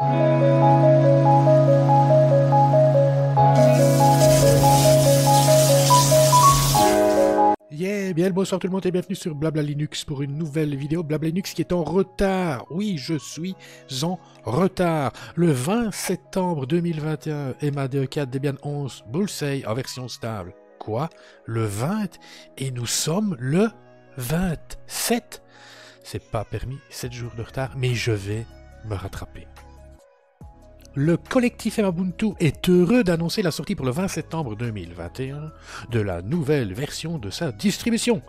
Bien le bonsoir tout le monde et bienvenue sur Blabla Linux pour une nouvelle vidéo Blabla Linux qui est en retard. Oui, je suis en retard. Le 20 septembre 2021, EMA 4 Debian 11 Bullseye en version stable. Quoi? Le 20 Et nous sommes le 27 C'est pas permis, 7 jours de retard, mais je vais me rattraper. Le collectif Emabuntu est heureux d'annoncer la sortie pour le 20 septembre 2021 de la nouvelle version de sa distribution.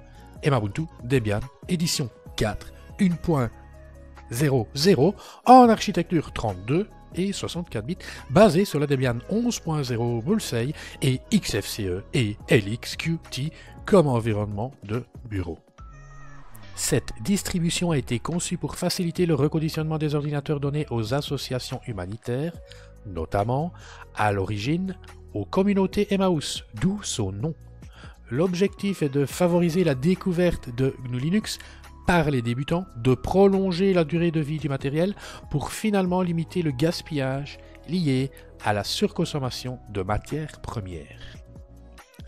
Emabuntu Debian édition 4 1.00 en architecture 32 et 64 bits basée sur la Debian 11.0 Bullseye et XFCE et LXQT comme environnement de bureau. Cette distribution a été conçue pour faciliter le reconditionnement des ordinateurs donnés aux associations humanitaires, notamment, à l'origine, aux communautés Emmaüs, d'où son nom. L'objectif est de favoriser la découverte de GNU Linux par les débutants, de prolonger la durée de vie du matériel pour finalement limiter le gaspillage lié à la surconsommation de matières premières.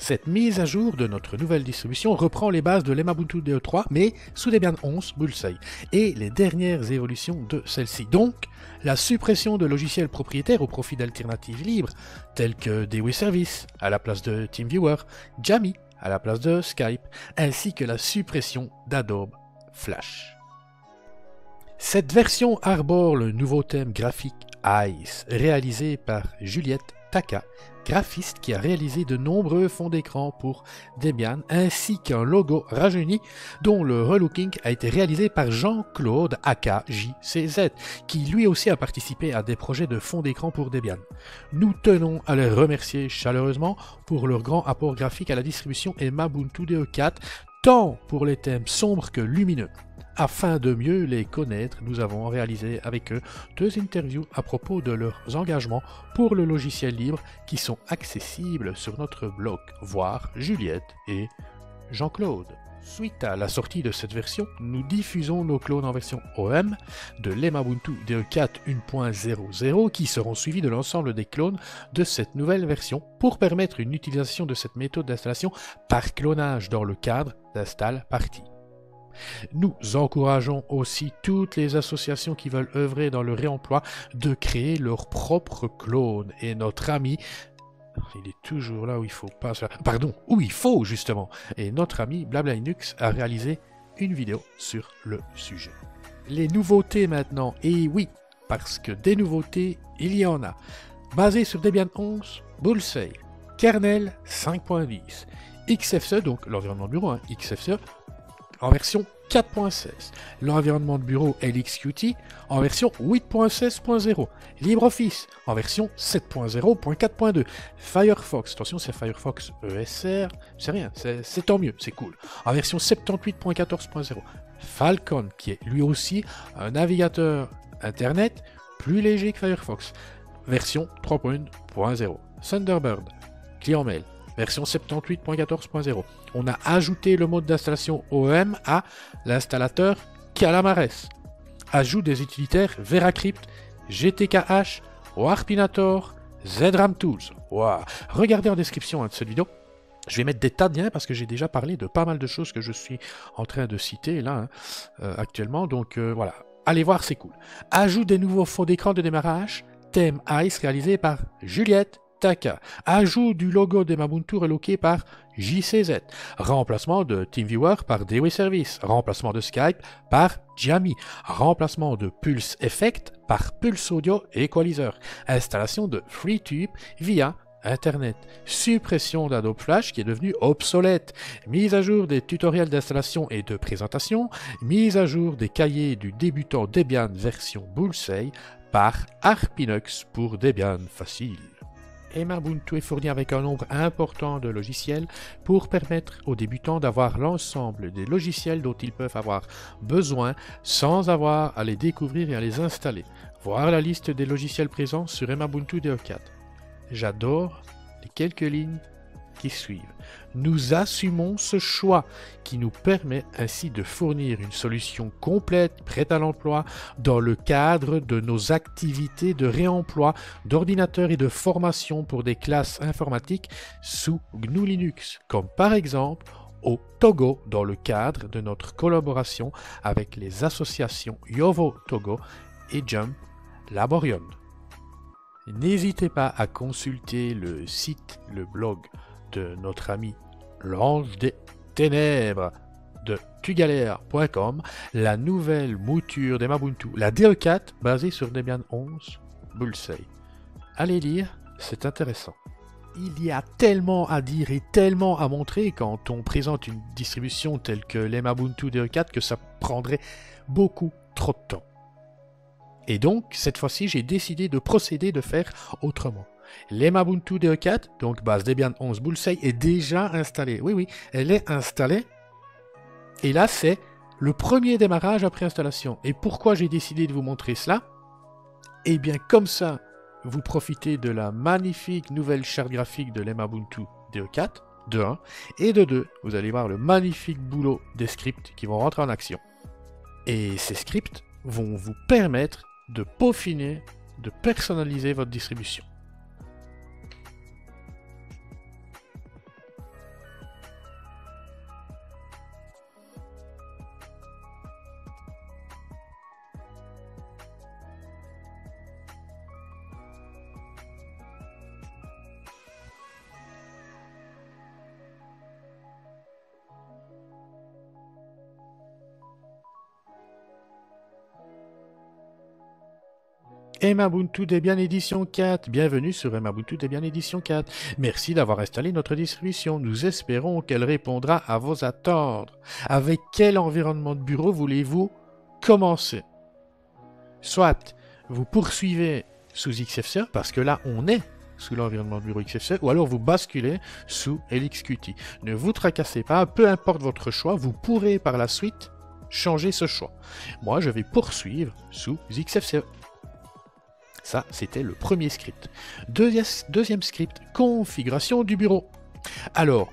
Cette mise à jour de notre nouvelle distribution reprend les bases de l'Emabuntu DE3, mais sous Debian 11 Bullseye, et les dernières évolutions de celle-ci. Donc, la suppression de logiciels propriétaires au profit d'alternatives libres, telles que Dewey Service à la place de TeamViewer, Jammy à la place de Skype, ainsi que la suppression d'Adobe Flash. Cette version arbore le nouveau thème graphique Ice, réalisé par Juliette Taka, graphiste qui a réalisé de nombreux fonds d'écran pour Debian, ainsi qu'un logo rajeuni dont le relooking a été réalisé par Jean-Claude AKJCZ, qui lui aussi a participé à des projets de fonds d'écran pour Debian. Nous tenons à les remercier chaleureusement pour leur grand apport graphique à la distribution et Mabuntu DE4, tant pour les thèmes sombres que lumineux. Afin de mieux les connaître, nous avons réalisé avec eux deux interviews à propos de leurs engagements pour le logiciel libre qui sont accessibles sur notre blog, voir Juliette et Jean-Claude. Suite à la sortie de cette version, nous diffusons nos clones en version OM de l'Emabuntu DE4 1.00 qui seront suivis de l'ensemble des clones de cette nouvelle version pour permettre une utilisation de cette méthode d'installation par clonage dans le cadre d'Install Party. Nous encourageons aussi toutes les associations qui veulent œuvrer dans le réemploi de créer leur propre clone. Et notre ami, il est toujours là où il faut pas. Pardon, où il faut justement. Et notre ami Blabla a réalisé une vidéo sur le sujet. Les nouveautés maintenant, et oui, parce que des nouveautés, il y en a. Basé sur Debian 11, Bullseye, kernel 5.10, XFCE, donc l'environnement bureau, hein, XFCE, en version 4.16, l'environnement de bureau LXQT en version 8.16.0, LibreOffice en version 7.0.4.2, Firefox, attention c'est Firefox ESR, c'est rien, c'est tant mieux, c'est cool, en version 78.14.0, Falcon qui est lui aussi un navigateur Internet plus léger que Firefox, version 3.0, Thunderbird, client mail, version 78.14.0. On a ajouté le mode d'installation OEM à l'installateur Calamares. Ajout des utilitaires VeraCrypt, GTKH, Warpinator, ZRAM Tools. Regardez en description hein, de cette vidéo. Je vais mettre des tas de liens parce que j'ai déjà parlé de pas mal de choses que je suis en train de citer là hein, euh, actuellement. Donc euh, voilà, allez voir, c'est cool. Ajout des nouveaux fonds d'écran de démarrage. Thème ICE réalisé par Juliette Ajout du logo de Mabuntu reloqué par JCZ. Remplacement de TeamViewer par Dewey Service. Remplacement de Skype par Jammy. Remplacement de Pulse Effect par Pulse Audio Equalizer. Installation de FreeTube via Internet. Suppression d'Adobe Flash qui est devenu obsolète. Mise à jour des tutoriels d'installation et de présentation. Mise à jour des cahiers du débutant Debian version Bullseye par Arpinux pour Debian Facile. Emabuntu est fourni avec un nombre important de logiciels pour permettre aux débutants d'avoir l'ensemble des logiciels dont ils peuvent avoir besoin sans avoir à les découvrir et à les installer. Voir la liste des logiciels présents sur Emabuntu DE4. J'adore les quelques lignes suivent. Nous assumons ce choix qui nous permet ainsi de fournir une solution complète, prête à l'emploi, dans le cadre de nos activités de réemploi d'ordinateurs et de formation pour des classes informatiques sous GNU Linux, comme par exemple au Togo dans le cadre de notre collaboration avec les associations Yovo Togo et Jump Laborion. N'hésitez pas à consulter le site, le blog de notre ami l'ange des ténèbres de tugalère.com, la nouvelle mouture des Mabuntu, la DE4 basée sur Debian 11 Bullseye. Allez lire, c'est intéressant. Il y a tellement à dire et tellement à montrer quand on présente une distribution telle que les Mabuntu DE4 que ça prendrait beaucoup trop de temps. Et donc, cette fois-ci, j'ai décidé de procéder de faire autrement. L'Emabuntu DE4, donc base Debian 11 Bullseye, est déjà installée. Oui, oui, elle est installée. Et là, c'est le premier démarrage après installation. Et pourquoi j'ai décidé de vous montrer cela? Eh bien, comme ça, vous profitez de la magnifique nouvelle charte graphique de l'Emabuntu DE4, de 1, et de 2, vous allez voir le magnifique boulot des scripts qui vont rentrer en action. Et ces scripts vont vous permettre de peaufiner, de personnaliser votre distribution. Emabuntu Debian Édition 4. Bienvenue sur Emabuntu Debian Édition 4. Merci d'avoir installé notre distribution. Nous espérons qu'elle répondra à vos attentes. Avec quel environnement de bureau voulez-vous commencer? Soit vous poursuivez sous XFCE, parce que là on est sous l'environnement de bureau XFCE, ou alors vous basculez sous LXQT. Ne vous tracassez pas, peu importe votre choix, vous pourrez par la suite changer ce choix. Moi, je vais poursuivre sous XFCE. Ça, c'était le premier script. Deuxième script, configuration du bureau. Alors,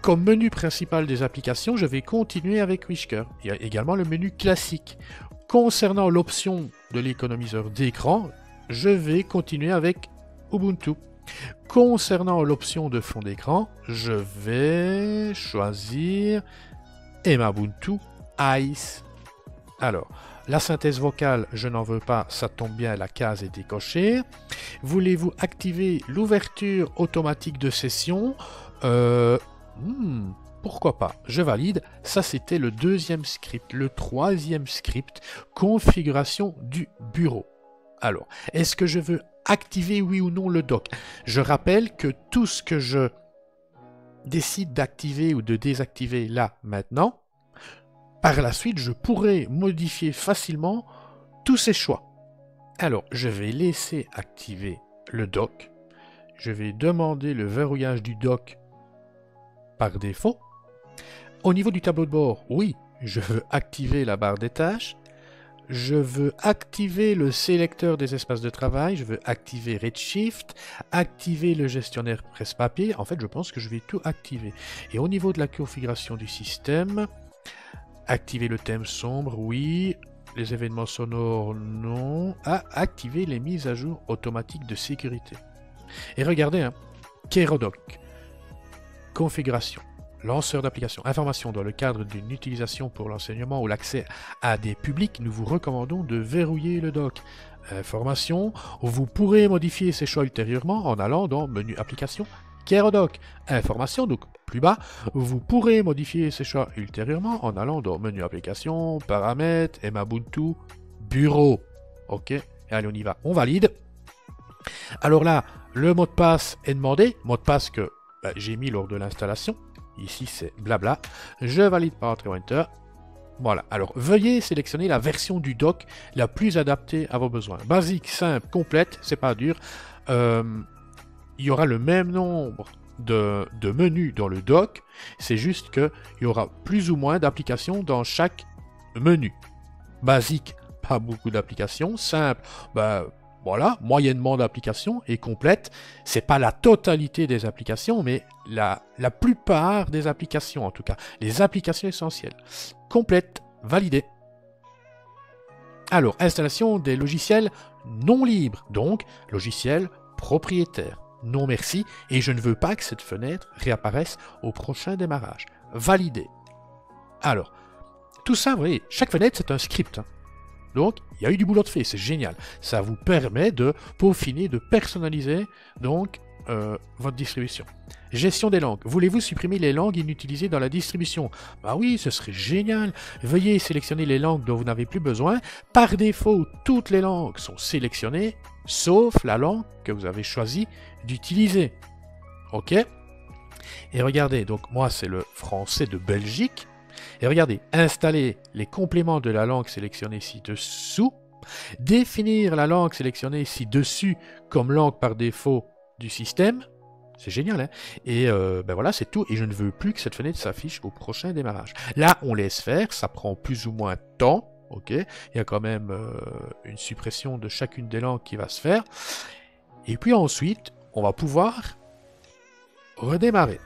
comme menu principal des applications, je vais continuer avec Whisker. Il y a également le menu classique. Concernant l'option de l'économiseur d'écran, je vais continuer avec Ubuntu. Concernant l'option de fond d'écran, je vais choisir Emabuntu Ice. Alors, la synthèse vocale, je n'en veux pas, ça tombe bien, la case est décochée. Voulez-vous activer l'ouverture automatique de session? Euh, hmm, Pourquoi pas? Je valide. Ça, c'était le deuxième script. Le troisième script, configuration du bureau. Alors, est-ce que je veux activer oui ou non le dock Je rappelle que tout ce que je décide d'activer ou de désactiver là maintenant, par la suite, je pourrais modifier facilement tous ces choix. Alors, je vais laisser activer le dock. Je vais demander le verrouillage du dock par défaut. Au niveau du tableau de bord, oui, je veux activer la barre des tâches. Je veux activer le sélecteur des espaces de travail, je veux activer Redshift, activer le gestionnaire presse-papier. En fait, je pense que je vais tout activer. Et au niveau de la configuration du système, Activer le thème sombre, oui. Les événements sonores, non. Ah, activer les mises à jour automatiques de sécurité. Et regardez, hein, Kerodoc. Configuration. Lanceur d'application. Information dans le cadre d'une utilisation pour l'enseignement ou l'accès à des publics, nous vous recommandons de verrouiller le doc. Information. Vous pourrez modifier ces choix ultérieurement en allant dans Menu Application, Kerodoc. Information, donc bas, vous pourrez modifier ces choix ultérieurement en allant dans Menu Application, Paramètres, Emabuntu, Bureau. Ok, allez, on y va. On valide. Alors là, le mot de passe est demandé, mot de passe que bah, j'ai mis lors de l'installation. Ici, c'est blabla. Je valide par Enter Enter. Voilà, alors veuillez sélectionner la version du doc la plus adaptée à vos besoins. Basique, simple, complète, c'est pas dur. Euh, il y aura le même nombre de, menus dans le dock, c'est juste qu'il y aura plus ou moins d'applications dans chaque menu. Basique, pas beaucoup d'applications. Simple, bah, voilà, moyennement d'applications et complète. C'est pas la totalité des applications, mais la, la plupart des applications en tout cas. Les applications essentielles. Complète, validée. Alors, installation des logiciels non libres, donc logiciels propriétaires. Non merci, et je ne veux pas que cette fenêtre réapparaisse au prochain démarrage. Validé. Alors, tout ça, vous voyez, chaque fenêtre c'est un script. Hein. Donc, il y a eu du boulot de fait, c'est génial. Ça vous permet de peaufiner, de personnaliser donc euh, votre distribution. Gestion des langues. Voulez-vous supprimer les langues inutilisées dans la distribution? Bah oui, ce serait génial. Veuillez sélectionner les langues dont vous n'avez plus besoin. Par défaut, toutes les langues sont sélectionnées, sauf la langue que vous avez choisi d'utiliser. Ok? Et regardez, donc moi c'est le français de Belgique. Et regardez, installer les compléments de la langue sélectionnée ci-dessous, définir la langue sélectionnée ci-dessus comme langue par défaut du système, c'est génial, hein? Et euh, ben voilà, c'est tout. Et je ne veux plus que cette fenêtre s'affiche au prochain démarrage. Là, on laisse faire, ça prend plus ou moins de temps, ok Il y a quand même euh, une suppression de chacune des langues qui va se faire. Et puis ensuite, on va pouvoir redémarrer.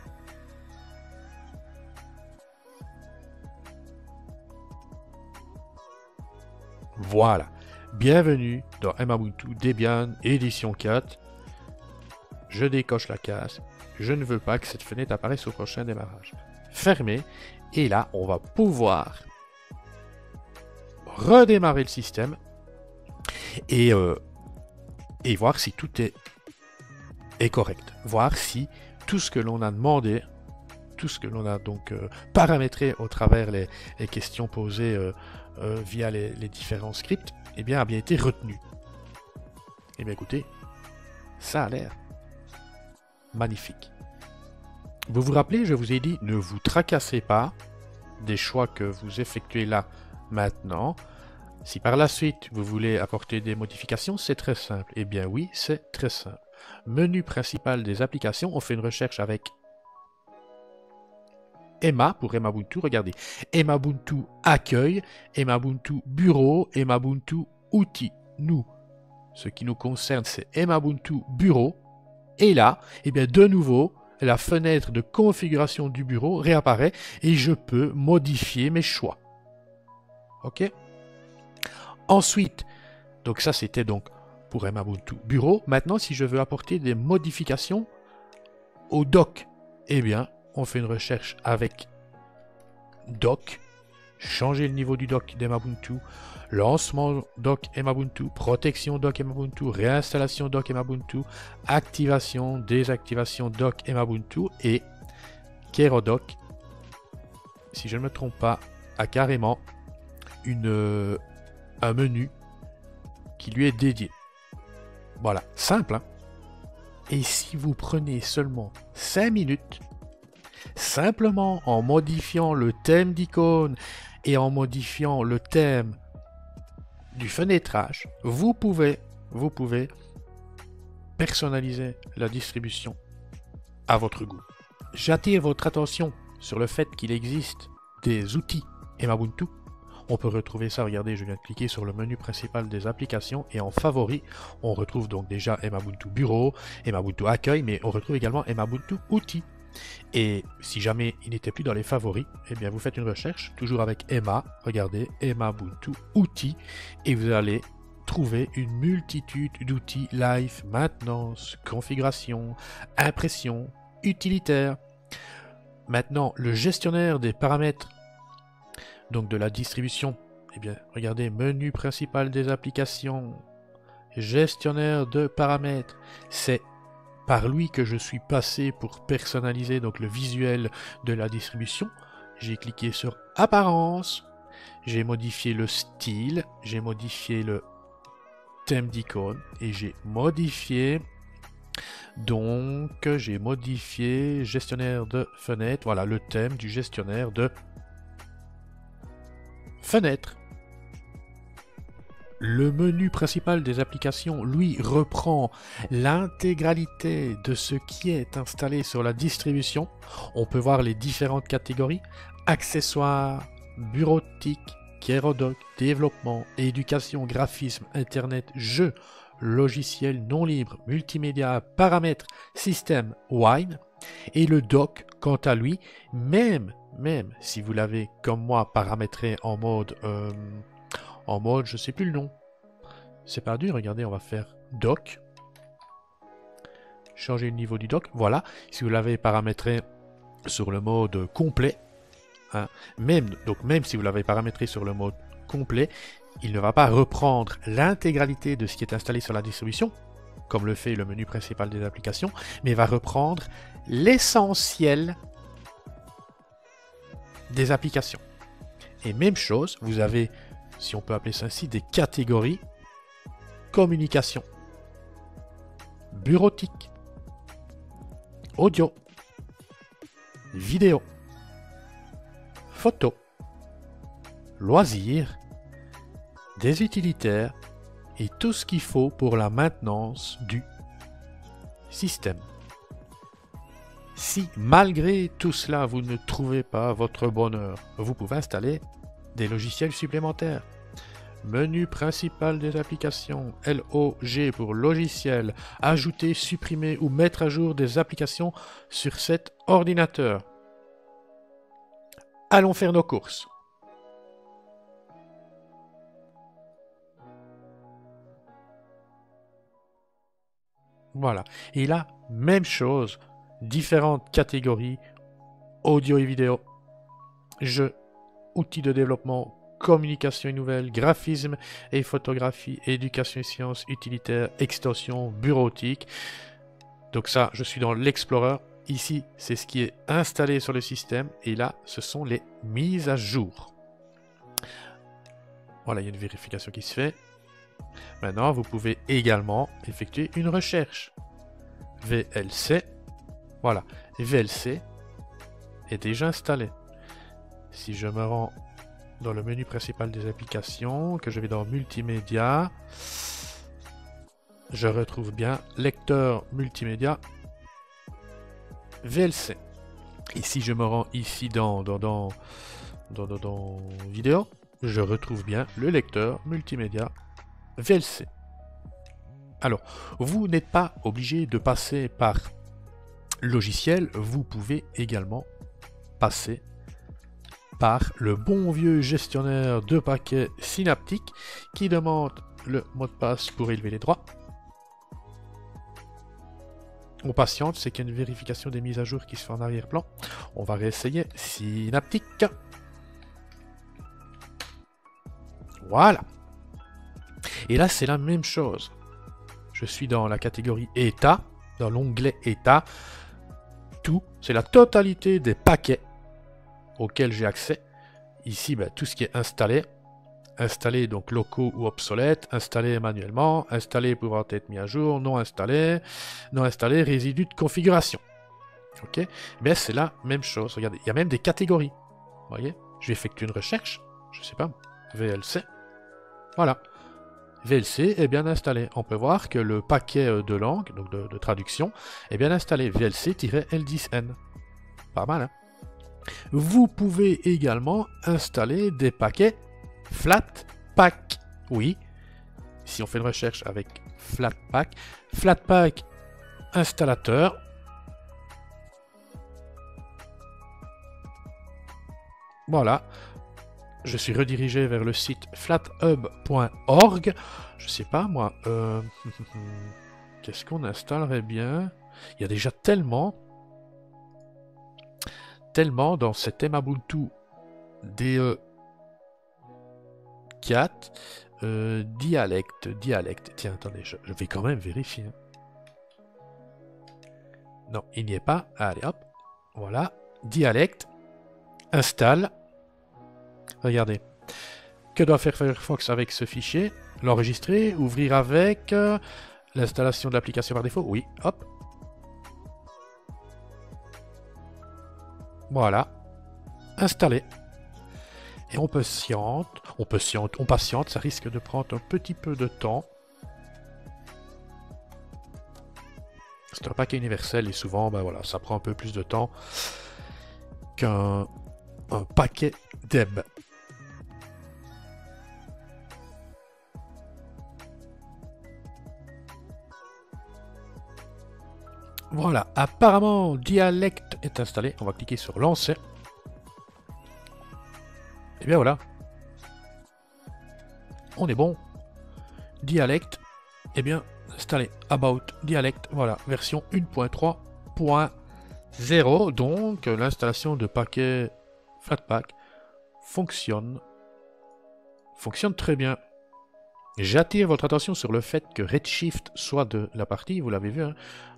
Voilà. Bienvenue dans Mbuntu Debian édition 4. Je décoche la case. Je ne veux pas que cette fenêtre apparaisse au prochain démarrage. Fermé. Et là, on va pouvoir redémarrer le système et, euh, voir si tout est, correct. Voir si tout ce que l'on a demandé, tout ce que l'on a donc euh, paramétré au travers les, questions posées euh, via les, différents scripts, eh bien, a bien été retenu. Eh bien, écoutez, ça a l'air magnifique. Vous vous rappelez, je vous ai dit, ne vous tracassez pas des choix que vous effectuez là, maintenant. Si par la suite vous voulez apporter des modifications, c'est très simple. Eh bien oui, c'est très simple. Menu principal des applications, on fait une recherche avec Emma pour Emma Ubuntu. Regardez, Emma Ubuntu accueil, Emma Ubuntu bureau, Emma Ubuntu outils. Nous, ce qui nous concerne, c'est Emma Ubuntu bureau. Et là, eh bien, de nouveau, la fenêtre de configuration du bureau réapparaît et je peux modifier mes choix. OK. Ensuite, donc ça c'était donc pour Emma Ubuntu bureau. Maintenant, si je veux apporter des modifications au doc, eh bien, on fait une recherche avec doc, changer le niveau du doc d'Emabuntu, lancement doc Emabuntu, protection doc Emabuntu, réinstallation doc Emabuntu, activation, désactivation doc Emabuntu et Kerodoc, si je ne me trompe pas, a carrément une, un menu qui lui est dédié. Voilà, simple. Hein et si vous prenez seulement 5 minutes, simplement en modifiant le thème d'icône et en modifiant le thème du fenêtrage, vous pouvez, vous pouvez personnaliser la distribution à votre goût. J'attire votre attention sur le fait qu'il existe des outils Emabuntu. On peut retrouver ça, regardez, je viens de cliquer sur le menu principal des applications et en favori, on retrouve donc déjà Emabuntu Bureau, Emabuntu Accueil, mais on retrouve également Emabuntu Outils. Et si jamais il n'était plus dans les favoris, eh bien vous faites une recherche, toujours avec Emma, regardez, Emma Ubuntu outils, et vous allez trouver une multitude d'outils live, maintenance, configuration, impression, utilitaire. Maintenant, le gestionnaire des paramètres, donc de la distribution, eh bien, regardez, menu principal des applications, gestionnaire de paramètres, c'est par lui que je suis passé pour personnaliser donc le visuel de la distribution. J'ai cliqué sur apparence, j'ai modifié le style, j'ai modifié le thème d'icône. Et j'ai modifié donc j'ai modifié gestionnaire de fenêtre, voilà le thème du gestionnaire de fenêtre. Le menu principal des applications, lui, reprend l'intégralité de ce qui est installé sur la distribution. On peut voir les différentes catégories, accessoires, bureautique, Kerodoc, développement, éducation, graphisme, internet, jeux, logiciel non libre, multimédia, paramètres, système, wine. Et le doc, quant à lui, même, même si vous l'avez comme moi paramétré en mode, euh, en mode, je sais plus le nom. C'est pas dur, regardez, on va faire doc. Changer le niveau du doc, voilà. Si vous l'avez paramétré sur le mode complet, hein, même, donc même si vous l'avez paramétré sur le mode complet, il ne va pas reprendre l'intégralité de ce qui est installé sur la distribution, comme le fait le menu principal des applications, mais va reprendre l'essentiel des applications. Et même chose, vous avez, si on peut appeler ça ainsi, des catégories communication, bureautique, audio, vidéo, photo, loisirs, des utilitaires et tout ce qu'il faut pour la maintenance du système. Si malgré tout cela vous ne trouvez pas votre bonheur, vous pouvez installer des logiciels supplémentaires. Menu principal des applications, LOG pour logiciel, ajouter, supprimer ou mettre à jour des applications sur cet ordinateur. Allons faire nos courses. Voilà. Et là, même chose, différentes catégories, audio et vidéo, jeux, outils de développement, communication et nouvelles, graphisme et photographie, éducation et sciences, utilitaires, extension, bureautique. Donc ça, je suis dans l'Explorer. Ici, c'est ce qui est installé sur le système. Et là, ce sont les mises à jour. Voilà, il y a une vérification qui se fait. Maintenant, vous pouvez également effectuer une recherche. VLC. Voilà, VLC est déjà installé. Si je me rends dans le menu principal des applications, que je vais dans multimédia, je retrouve bien lecteur multimédia VLC. Et si je me rends ici dans, dans, dans, dans, dans vidéo, je retrouve bien le lecteur multimédia VLC. Alors, vous n'êtes pas obligé de passer par logiciel, vous pouvez également passer par le bon vieux gestionnaire de paquets synaptique qui demande le mot de passe pour élever les droits. On patiente, c'est qu'il y a une vérification des mises à jour qui se fait en arrière-plan. On va réessayer synaptique. Voilà. Et là, c'est la même chose. Je suis dans la catégorie État, dans l'onglet État. C'est la totalité des paquets auxquels j'ai accès. Ici, ben, tout ce qui est installé. Installé donc locaux ou obsolètes, installé manuellement, installé pouvant être mis à jour, non installé, non installé, résidus de configuration. Ok? Mais c'est la même chose. Regardez, il y a même des catégories. Vous voyez? Je vais effectuer une recherche. Je sais pas. VLC. Voilà. VLC est bien installé. On peut voir que le paquet euh, de langue, donc de, traduction, est bien installé. VLC-L10N. Pas mal, hein Vous pouvez également installer des paquets Flatpak. Oui, si on fait une recherche avec Flatpak, Flatpak installateur, Voilà, je suis redirigé vers le site flathub.org. Je sais pas moi, euh, qu'est-ce qu'on installerait bien? Il y a déjà tellement, tellement dans cet Ubuntu DE 4 euh, dialecte, dialecte. Tiens, attendez, je, vais quand même vérifier. Hein. Non, il n'y est pas. Allez, hop. Voilà. Dialecte. Installe. Regardez. Que doit faire Firefox avec ce fichier? L'enregistrer, ouvrir avec, euh, l'installation de l'application par défaut? Oui, hop. Voilà. Installé. Et on patiente, on patiente, on patiente, ça risque de prendre un petit peu de temps. C'est un paquet universel et souvent, ben voilà, ça prend un peu plus de temps qu'un paquet d'EB. Voilà, apparemment, Dialect est installé. On va cliquer sur Lancer. Et bien voilà. On est bon. Dialect, eh bien, installé. About Dialect, voilà, version 1.3.0. Donc, l'installation de paquets Flatpak fonctionne. Fonctionne très bien. J'attire votre attention sur le fait que Redshift soit de la partie, vous l'avez vu, hein,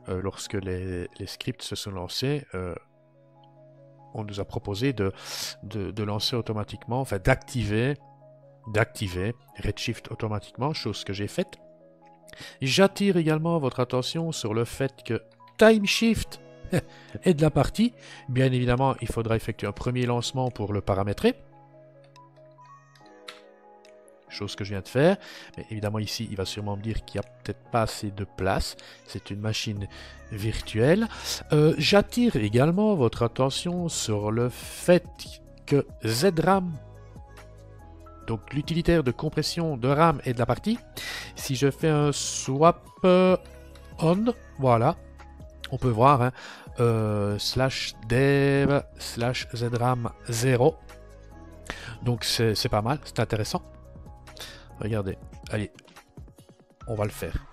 euh, lorsque les, scripts se sont lancés, euh, on nous a proposé de, de, lancer automatiquement, enfin d'activer, d'activer Redshift automatiquement, chose que j'ai faite. J'attire également votre attention sur le fait que TimeShift est de la partie. Bien évidemment, il faudra effectuer un premier lancement pour le paramétrer chose que je viens de faire. Mais évidemment ici, il va sûrement me dire qu'il n'y a peut-être pas assez de place. C'est une machine virtuelle. Euh, j'attire également votre attention sur le fait que ZRAM, donc l'utilitaire de compression de RAM est de la partie. Si je fais un swap on, voilà, on peut voir hein, euh, slash dev slash zram 0. Donc c'est pas mal, c'est intéressant. Regardez. Allez. On va le faire.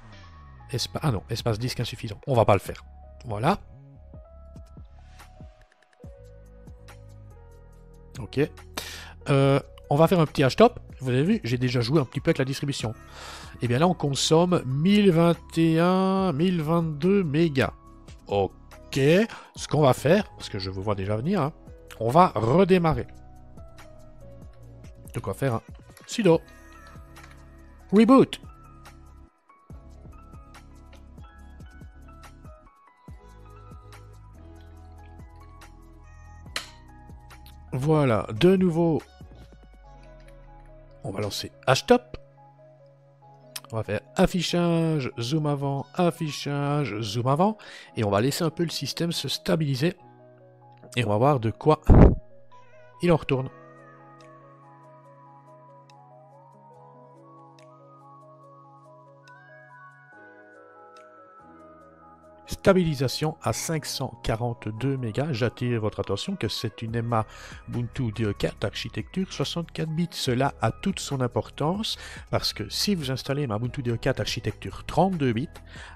ah non, espace disque insuffisant. On va pas le faire. Voilà. Ok. Euh, on va faire un petit h-top. Vous avez vu, j'ai déjà joué un petit peu avec la distribution. Et eh bien là, on consomme 1021, 1022 mégas. Ok. Ce qu'on va faire, parce que je vous vois déjà venir, hein, on va redémarrer. De quoi faire un sudo. Reboot. Voilà, de nouveau, on va lancer H-Top. On va faire affichage, zoom avant, affichage, zoom avant. Et on va laisser un peu le système se stabiliser. Et on va voir de quoi il en retourne. Stabilisation à 542 mégas. J'attire votre attention que c'est une EMA Ubuntu DE4 architecture 64 bits. Cela a toute son importance parce que si vous installez ma Ubuntu DE4 architecture 32 bits,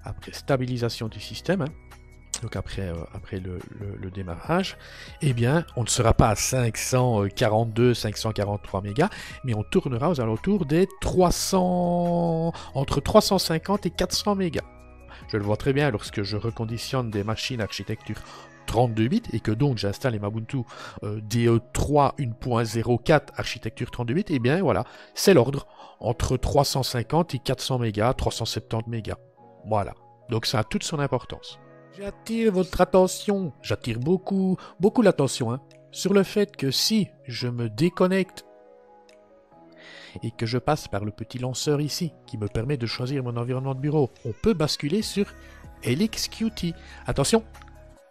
après stabilisation du système, hein, donc après, euh, après le, démarrage, eh bien, on ne sera pas à 542, 543 mégas, mais on tournera aux alentours des 300, entre 350 et 400 mégas. Je le vois très bien lorsque je reconditionne des machines architecture 32 bits et que donc j'installe les Mabuntu euh, DE3 1.04 architecture 32 bits, et eh bien voilà, c'est l'ordre entre 350 et 400 mégas, 370 mégas. Voilà. Donc ça a toute son importance. J'attire votre attention, j'attire beaucoup, beaucoup l'attention, hein, sur le fait que si je me déconnecte et que je passe par le petit lanceur ici, qui me permet de choisir mon environnement de bureau, on peut basculer sur LXQT. Attention,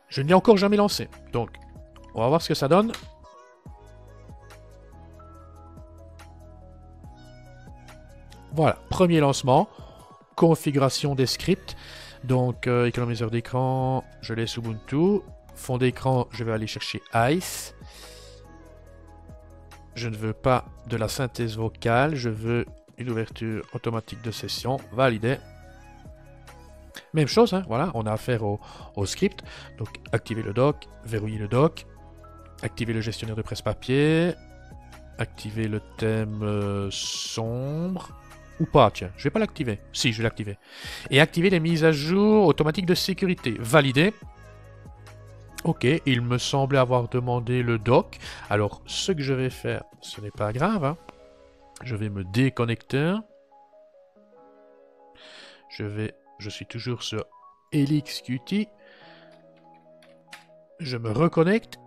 je ne l'ai encore jamais lancé, donc on va voir ce que ça donne. Voilà, premier lancement, configuration des scripts, donc euh, économiseur d'écran, je laisse Ubuntu, fond d'écran, je vais aller chercher Ice, je ne veux pas de la synthèse vocale, je veux une ouverture automatique de session, validé. Même chose, hein, voilà, on a affaire au, script. Donc activer le doc, verrouiller le doc, activer le gestionnaire de presse-papier, activer le thème euh, sombre, ou pas, tiens, je vais pas l'activer. Si, je vais l'activer. Et activer les mises à jour automatiques de sécurité, validé. Ok, il me semblait avoir demandé le doc. Alors, ce que je vais faire, ce n'est pas grave. Hein. Je vais me déconnecter. Je vais... Je suis toujours sur LXQT. Je me reconnecte.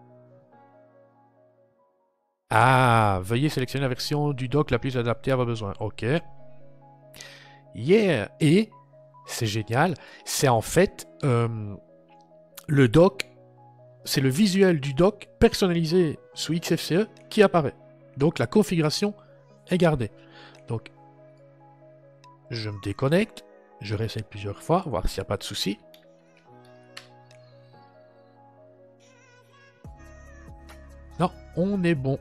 Ah, veuillez sélectionner la version du doc la plus adaptée à vos besoins. Ok. Yeah! Et, c'est génial, c'est en fait euh, le doc c'est le visuel du doc personnalisé sous XFCE qui apparaît. Donc la configuration est gardée. Donc je me déconnecte, je réessaye plusieurs fois, voir s'il n'y a pas de souci. Non, on est bon.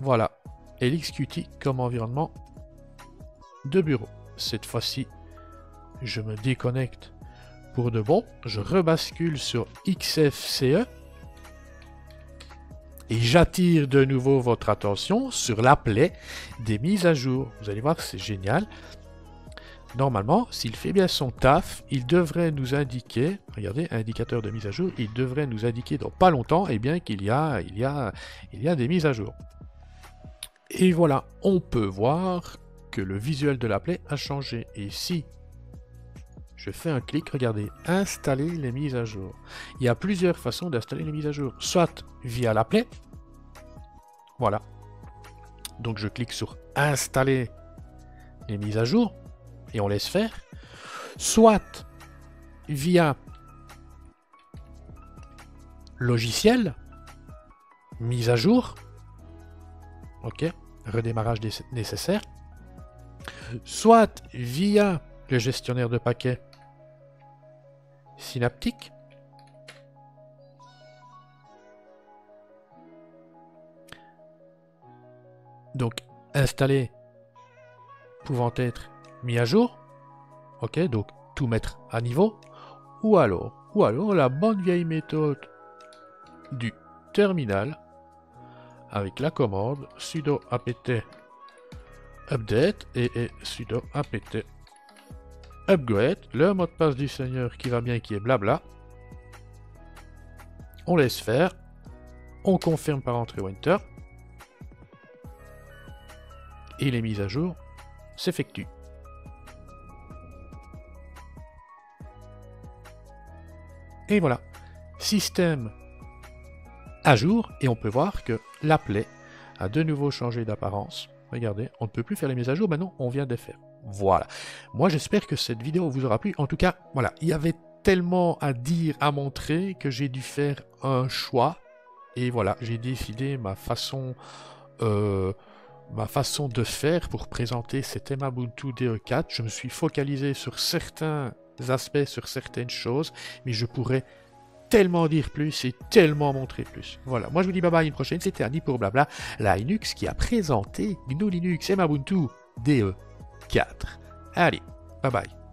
Voilà. Et l'XQT comme environnement de bureau. Cette fois-ci, je me déconnecte pour de bon. Je rebascule sur XFCE. Et j'attire de nouveau votre attention sur l'applet des mises à jour. Vous allez voir, c'est génial. Normalement, s'il fait bien son taf, il devrait nous indiquer, regardez, indicateur de mise à jour, il devrait nous indiquer dans pas longtemps eh bien, qu'il y, a, y, a, des mises à jour. Et voilà, on peut voir que le visuel de l'applet a changé. Et si je fais un clic, regardez, installer les mises à jour. Il y a plusieurs façons d'installer les mises à jour. Soit via l'applet, voilà. Donc je clique sur installer les mises à jour et on laisse faire. Soit via logiciel, mise à jour, ok, redémarrage nécessaire, soit via gestionnaire de paquets synaptique, donc installer pouvant être mis à jour. Ok, donc tout mettre à niveau. Ou alors, ou alors la bonne vieille méthode du terminal avec la commande sudo apt update et, sudo apt upgrade, le mot de passe du seigneur qui va bien qui est blabla. On laisse faire. On confirme par entrée Winter. Et les mises à jour s'effectuent. Et voilà, système à jour, et on peut voir que l'applet a de nouveau changé d'apparence. Regardez, on ne peut plus faire les mises à jour, maintenant on vient de faire. Voilà. Moi j'espère que cette vidéo vous aura plu. En tout cas, voilà, il y avait tellement à dire, à montrer, que j'ai dû faire un choix. Et voilà, j'ai décidé ma façon... Euh, ma façon de faire pour présenter cet Ubuntu DE4. Je me suis focalisé sur certains aspects, sur certaines choses, mais je pourrais tellement dire plus et tellement montrer plus. Voilà, moi je vous dis bye bye, une prochaine, c'était Annie pour Blabla, la Linux qui a présenté GNU Linux et Ubuntu DE4. Allez, bye bye.